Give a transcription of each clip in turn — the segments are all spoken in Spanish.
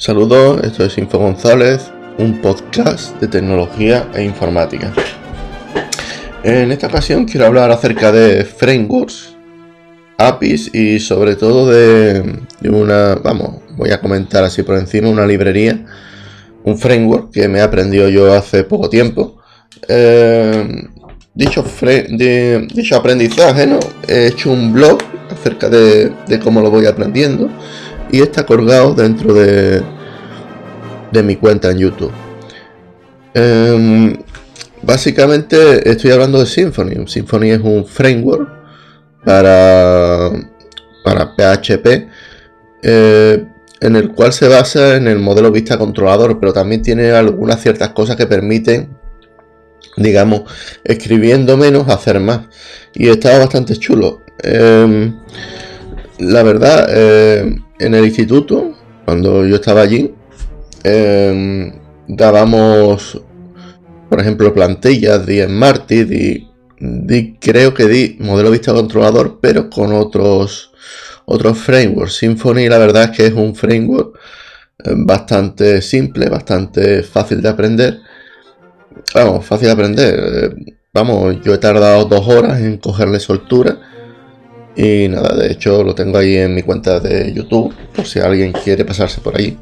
Saludos, esto es Info González, un podcast de tecnología e informática. En esta ocasión quiero hablar acerca de frameworks, APIs y sobre todo de, una, vamos, voy a comentar así por encima una librería, un framework que me he aprendido yo hace poco tiempo. Eh, dicho, dicho aprendizaje, ¿no? He hecho un blog acerca de, de cómo lo voy aprendiendo y está colgado dentro de, de mi cuenta en YouTube. Em, básicamente estoy hablando de Symfony. Symfony es un framework para, para PHP eh, en el cual se basa en el modelo vista controlador, pero también tiene algunas ciertas cosas que permiten, digamos, escribiendo menos, hacer más. Y está bastante chulo. Em, la verdad, eh, en el instituto, cuando yo estaba allí, eh, dábamos, por ejemplo, plantillas, di en di, creo que di modelo vista controlador, pero con otros, otros frameworks. Symfony, la verdad es que es un framework eh, bastante simple, bastante fácil de aprender. Vamos, fácil de aprender. Vamos, yo he tardado dos horas en cogerle soltura y nada, de hecho lo tengo ahí en mi cuenta de YouTube, por si alguien quiere pasarse por ahí.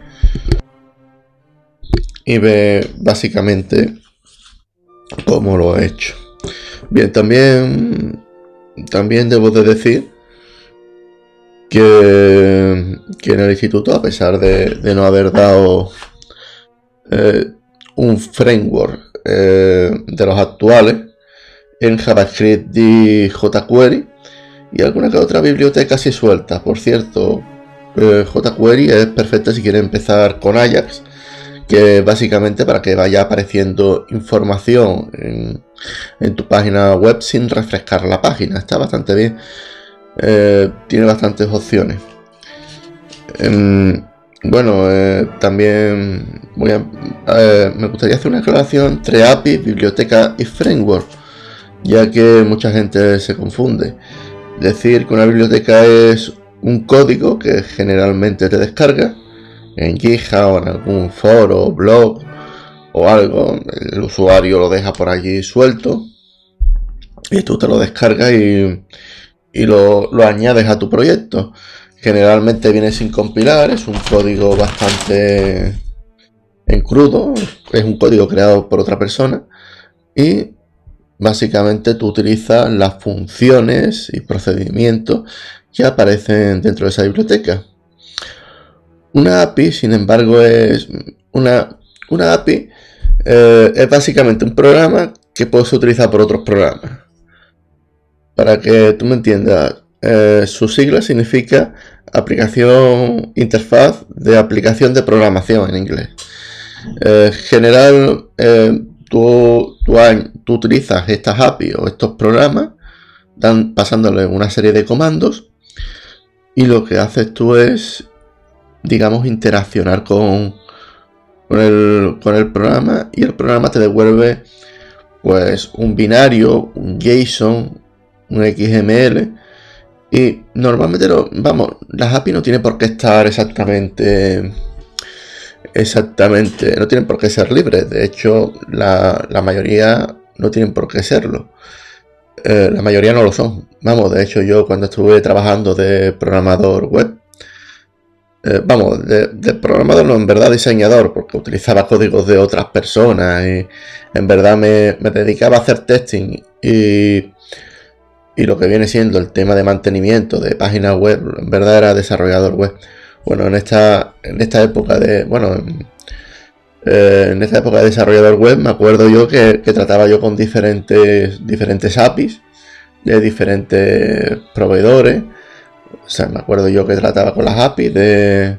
Y ve básicamente cómo lo he hecho. Bien, también, también debo de decir que, en el instituto, a pesar de, no haber dado eh, un framework eh, de los actuales, en JavaScript y jQuery, y alguna que otra biblioteca así suelta. Por cierto, eh, jQuery es perfecta si quiere empezar con Ajax, que básicamente para que vaya apareciendo información en, tu página web sin refrescar la página. Está bastante bien. Eh, tiene bastantes opciones. Em, bueno, eh, también me gustaría hacer una aclaración entre API, biblioteca y framework, ya que mucha gente se confunde. Decir que una biblioteca es un código que generalmente te descarga en GitHub o en algún foro, blog o algo. El usuario lo deja por allí suelto y tú te lo descargas y, lo, lo añades a tu proyecto. Generalmente viene sin compilar, es un código bastante en crudo, es un código creado por otra persona y Básicamente tú utilizas las funciones y procedimientos que aparecen dentro de esa biblioteca. Una API, sin embargo, es una, una API eh, es básicamente un programa que puedes utilizar por otros programas. Para que tú me entiendas, eh, su sigla significa aplicación interfaz de aplicación de programación en inglés. En general, tú, tú, utilizas estas API o estos programas, dan, pasándole una serie de comandos, y lo que haces tú es, digamos, interaccionar con, con, el, con el programa, y el programa te devuelve pues un binario, un JSON, un XML, y normalmente, lo, vamos, las API no tienen por qué estar exactamente Exactamente, no tienen por qué ser libres. De hecho, la, mayoría no tienen por qué serlo. Eh, la mayoría no lo son. Vamos, de hecho, yo cuando estuve trabajando de programador web, eh, vamos, de, programador no, en verdad diseñador, porque utilizaba códigos de otras personas y en verdad me, dedicaba a hacer testing y, y lo que viene siendo el tema de mantenimiento de páginas web, en verdad era desarrollador web. Bueno, en esta, en esta época de. Bueno, en, eh, esta época de desarrollador web me acuerdo yo que, trataba yo con diferentes, diferentes APIs de diferentes proveedores. O sea, me acuerdo yo que trataba con las APIs de,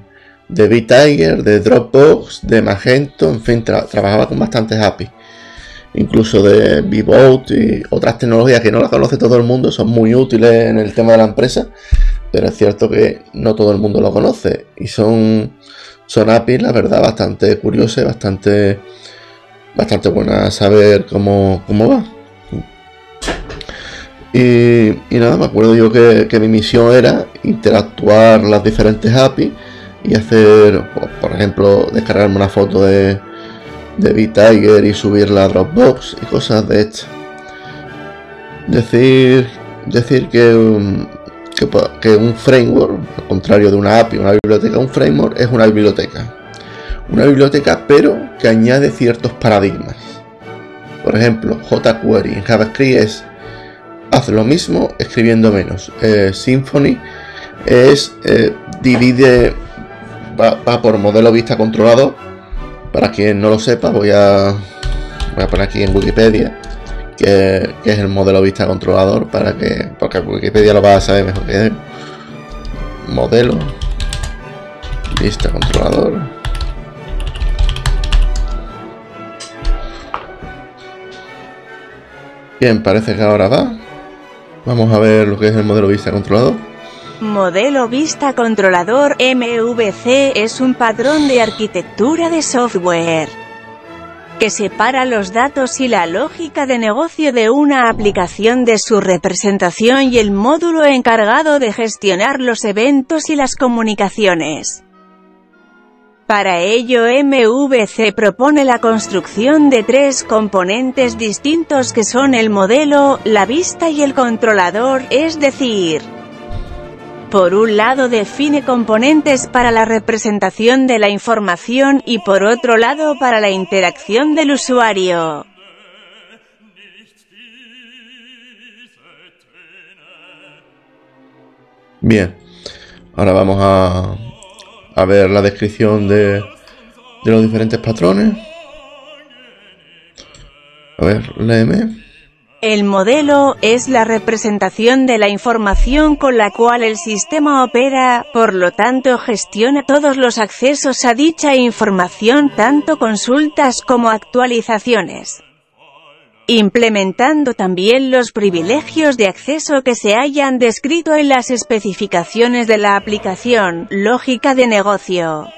de BitTiger, de Dropbox, de Magento, en fin, trabajaba con bastantes APIs. Incluso de Bboat y otras tecnologías que no las conoce todo el mundo, son muy útiles en el tema de la empresa pero es cierto que no todo el mundo lo conoce y son, son APIs, la verdad, bastante curiosas, bastante, bastante buenas a saber cómo, cómo va. Y, nada, me acuerdo yo que, mi misión era interactuar las diferentes APIs y hacer, por ejemplo, descargarme una foto de, de V-Tiger y subirla a Dropbox y cosas de estas. Decir, decir que, un, que, un framework, al contrario de una API, una biblioteca, un framework es una biblioteca. Una biblioteca pero que añade ciertos paradigmas. Por ejemplo, jQuery en JavaScript es lo mismo escribiendo menos. Eh, Symfony es eh, divide va, por modelo vista controlador. Para quien no lo sepa, voy a voy a poner aquí en Wikipedia que, es el modelo vista controlador para que porque Wikipedia lo va a saber mejor que modelo vista controlador Bien, parece que ahora va. Vamos a ver lo que es el modelo vista controlador. Modelo Vista Controlador MVC es un patrón de arquitectura de software que separa los datos y la lógica de negocio de una aplicación de su representación y el módulo encargado de gestionar los eventos y las comunicaciones. Para ello MVC propone la construcción de tres componentes distintos que son el modelo, la vista y el controlador, es decir, por un lado define componentes para la representación de la información y por otro lado para la interacción del usuario. Bien, ahora vamos a a ver la descripción de, los diferentes patrones. A ver, léeme. El modelo es la representación de la información con la cual el sistema opera, por lo tanto gestiona todos los accesos a dicha información tanto consultas como actualizaciones implementando también los privilegios de acceso que se hayan descrito en las especificaciones de la aplicación, lógica de negocio.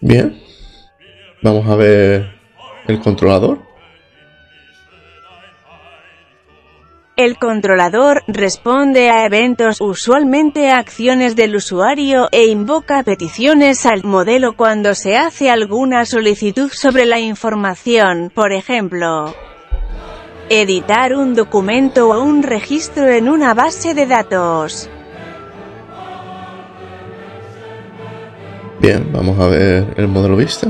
Bien, vamos a ver el controlador. El controlador responde a eventos, usualmente a acciones del usuario, e invoca peticiones al modelo cuando se hace alguna solicitud sobre la información, por ejemplo, editar un documento o un registro en una base de datos. Bien, vamos a ver el modelo vista.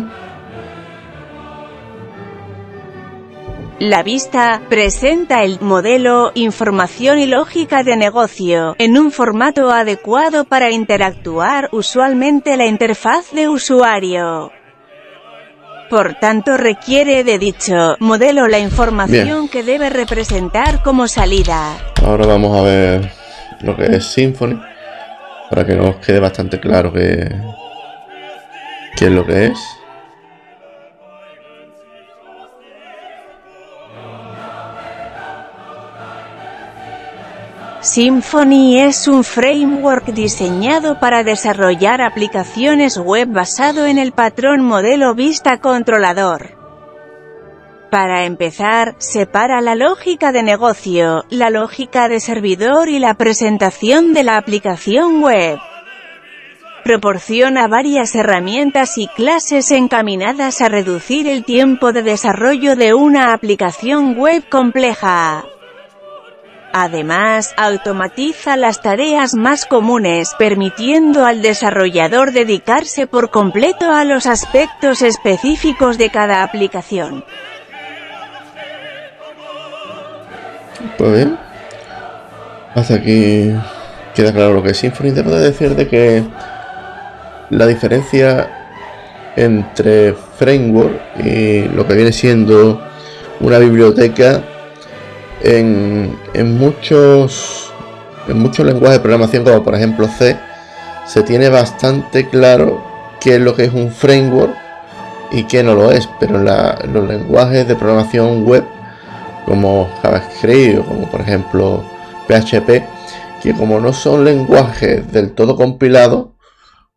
La vista presenta el modelo, información y lógica de negocio, en un formato adecuado para interactuar, usualmente la interfaz de usuario. Por tanto requiere de dicho modelo la información que debe representar como salida. Ahora vamos a ver lo que es Symfony, para que nos quede bastante claro qué, qué es lo que es. Symfony es un framework diseñado para desarrollar aplicaciones web basado en el patrón modelo vista controlador. Para empezar, separa la lógica de negocio, la lógica de servidor y la presentación de la aplicación web. Proporciona varias herramientas y clases encaminadas a reducir el tiempo de desarrollo de una aplicación web compleja. Además, automatiza las tareas más comunes, permitiendo al desarrollador dedicarse por completo a los aspectos específicos de cada aplicación. Pues bien, hasta aquí queda claro lo que es Symfony. Te decir de que la diferencia entre framework y lo que viene siendo una biblioteca en, muchos, en muchos lenguajes de programación, como por ejemplo C, se tiene bastante claro qué es lo que es un framework y qué no lo es, pero en, los lenguajes de programación web, como JavaScript o como por ejemplo PHP, que como no son lenguajes del todo compilados,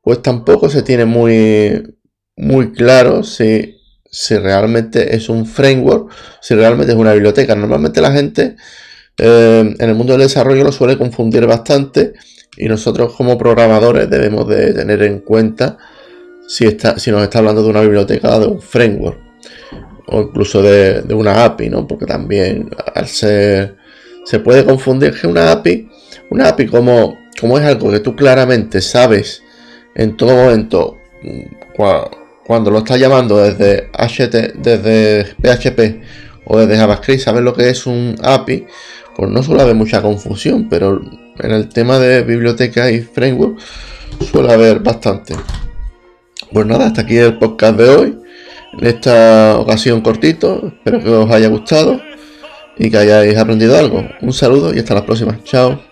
pues tampoco se tiene muy, muy claro si si realmente es un framework, si realmente es una biblioteca. Normalmente la gente eh, en el mundo del desarrollo lo suele confundir bastante y nosotros como programadores debemos de tener en cuenta si, está, si nos está hablando de una biblioteca de un framework o incluso de, una API, ¿no? Porque también al ser se puede confundir que una API, una API como, como es algo que tú claramente sabes en todo momento cuando lo estás llamando desde HT, desde PHP o desde JavaScript, sabes lo que es un API, pues no suele haber mucha confusión, pero en el tema de biblioteca y framework suele haber bastante. Pues nada, hasta aquí el podcast de hoy. En esta ocasión cortito, espero que os haya gustado y que hayáis aprendido algo. Un saludo y hasta la próxima. Chao.